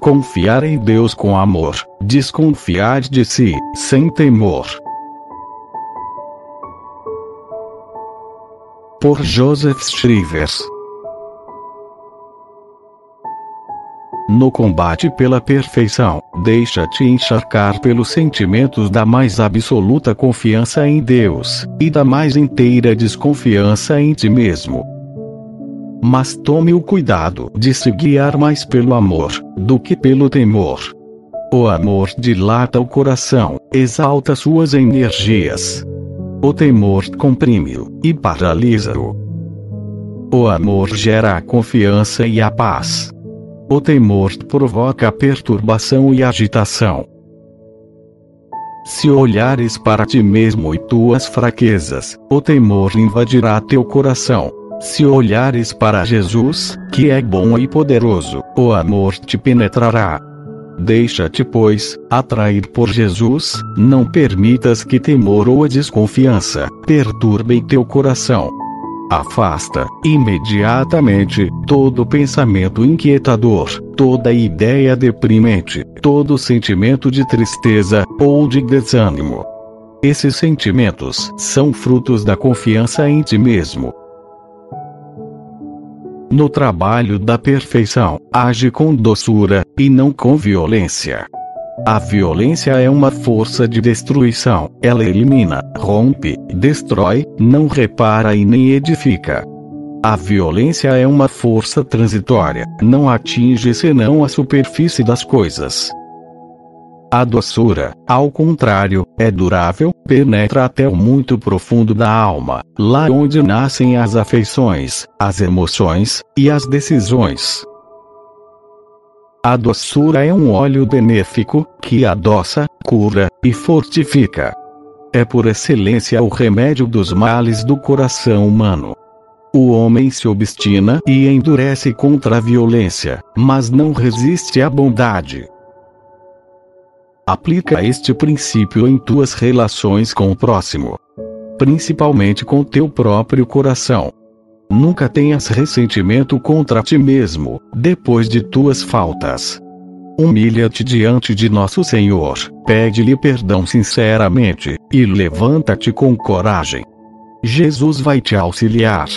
Confiar em Deus com amor, desconfiar de si, sem temor. Por Joseph Shrivers No combate pela perfeição, deixa-te encharcar pelos sentimentos da mais absoluta confiança em Deus, e da mais inteira desconfiança em ti mesmo. Mas tome o cuidado de se guiar mais pelo amor, do que pelo temor. O amor dilata o coração, exalta suas energias. O temor comprime-o e paralisa-o. O amor gera a confiança e a paz. O temor provoca perturbação e agitação. Se olhares para ti mesmo e tuas fraquezas, o temor invadirá teu coração. Se olhares para Jesus, que é bom e poderoso, o amor te penetrará. Deixa-te, pois, atrair por Jesus, não permitas que temor ou desconfiança perturbem teu coração. Afasta, imediatamente, todo pensamento inquietador, toda ideia deprimente, todo sentimento de tristeza, ou de desânimo. Esses sentimentos são frutos da confiança em ti mesmo. No trabalho da perfeição, age com doçura, e não com violência. A violência é uma força de destruição. Ela elimina, rompe, destrói, não repara e nem edifica. A violência é uma força transitória, não atinge senão a superfície das coisas. A doçura, ao contrário, é durável, penetra até o muito profundo da alma, lá onde nascem as afeições, as emoções e as decisões. A doçura é um óleo benéfico, que adoça, cura e fortifica. É por excelência o remédio dos males do coração humano. O homem se obstina e endurece contra a violência, mas não resiste à bondade. Aplica este princípio em tuas relações com o próximo, principalmente com teu próprio coração. Nunca tenhas ressentimento contra ti mesmo, depois de tuas faltas. Humilha-te diante de nosso Senhor, pede-lhe perdão sinceramente, e levanta-te com coragem. Jesus vai te auxiliar.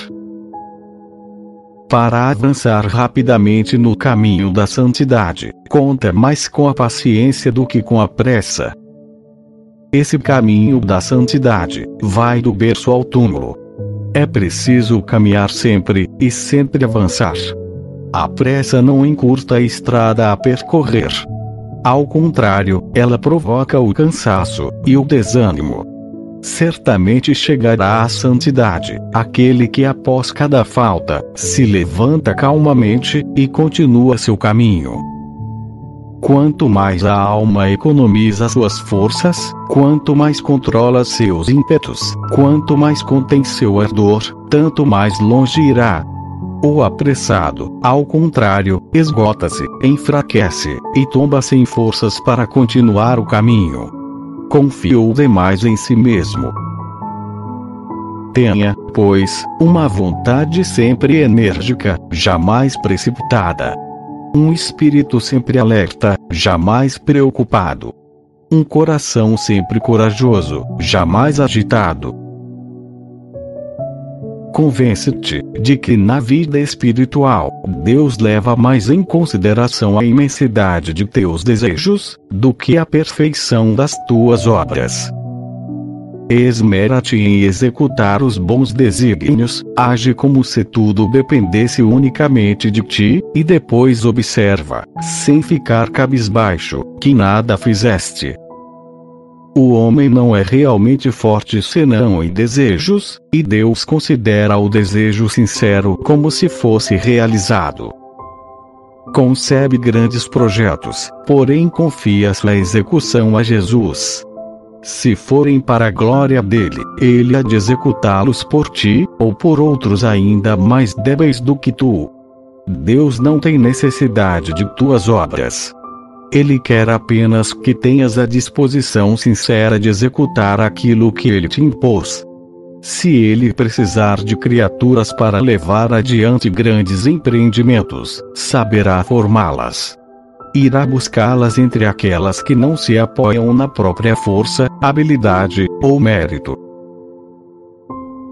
Para avançar rapidamente no caminho da santidade, conta mais com a paciência do que com a pressa. Esse caminho da santidade vai do berço ao túmulo, é preciso caminhar sempre, e sempre avançar. A pressa não encurta a estrada a percorrer. Ao contrário, ela provoca o cansaço e o desânimo. Certamente chegará à santidade aquele que, após cada falta, se levanta calmamente e continua seu caminho. Quanto mais a alma economiza suas forças, quanto mais controla seus ímpetos, quanto mais contém seu ardor, tanto mais longe irá. O apressado, ao contrário, esgota-se, enfraquece, e tomba sem forças para continuar o caminho. Confiou demais em si mesmo. Tenha, pois, uma vontade sempre enérgica, jamais precipitada um espírito sempre alerta, jamais preocupado. Um coração sempre corajoso, jamais agitado. Convence-te de que na vida espiritual, Deus leva mais em consideração a imensidade de teus desejos do que a perfeição das tuas obras. Esmera-te em executar os bons desígnios, age como se tudo dependesse unicamente de ti, e depois observa, sem ficar cabisbaixo, que nada fizeste. O homem não é realmente forte senão em desejos, e Deus considera o desejo sincero como se fosse realizado. Concebe grandes projetos, porém confia sua execução a Jesus. Se forem para a glória dele, ele há de executá-los por ti, ou por outros ainda mais débeis do que tu. Deus não tem necessidade de tuas obras. Ele quer apenas que tenhas a disposição sincera de executar aquilo que ele te impôs. Se ele precisar de criaturas para levar adiante grandes empreendimentos, saberá formá-las. Irá buscá-las entre aquelas que não se apoiam na própria força, habilidade ou mérito.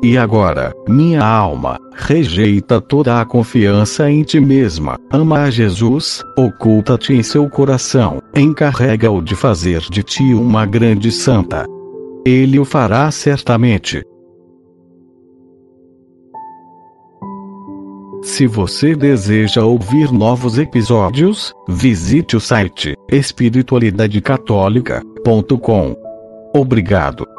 E agora, minha alma, rejeita toda a confiança em ti mesma, ama a Jesus, oculta-te em seu coração, encarrega-o de fazer de ti uma grande santa. Ele o fará certamente. Se você deseja ouvir novos episódios, visite o site espiritualidadecatólica.com. Obrigado.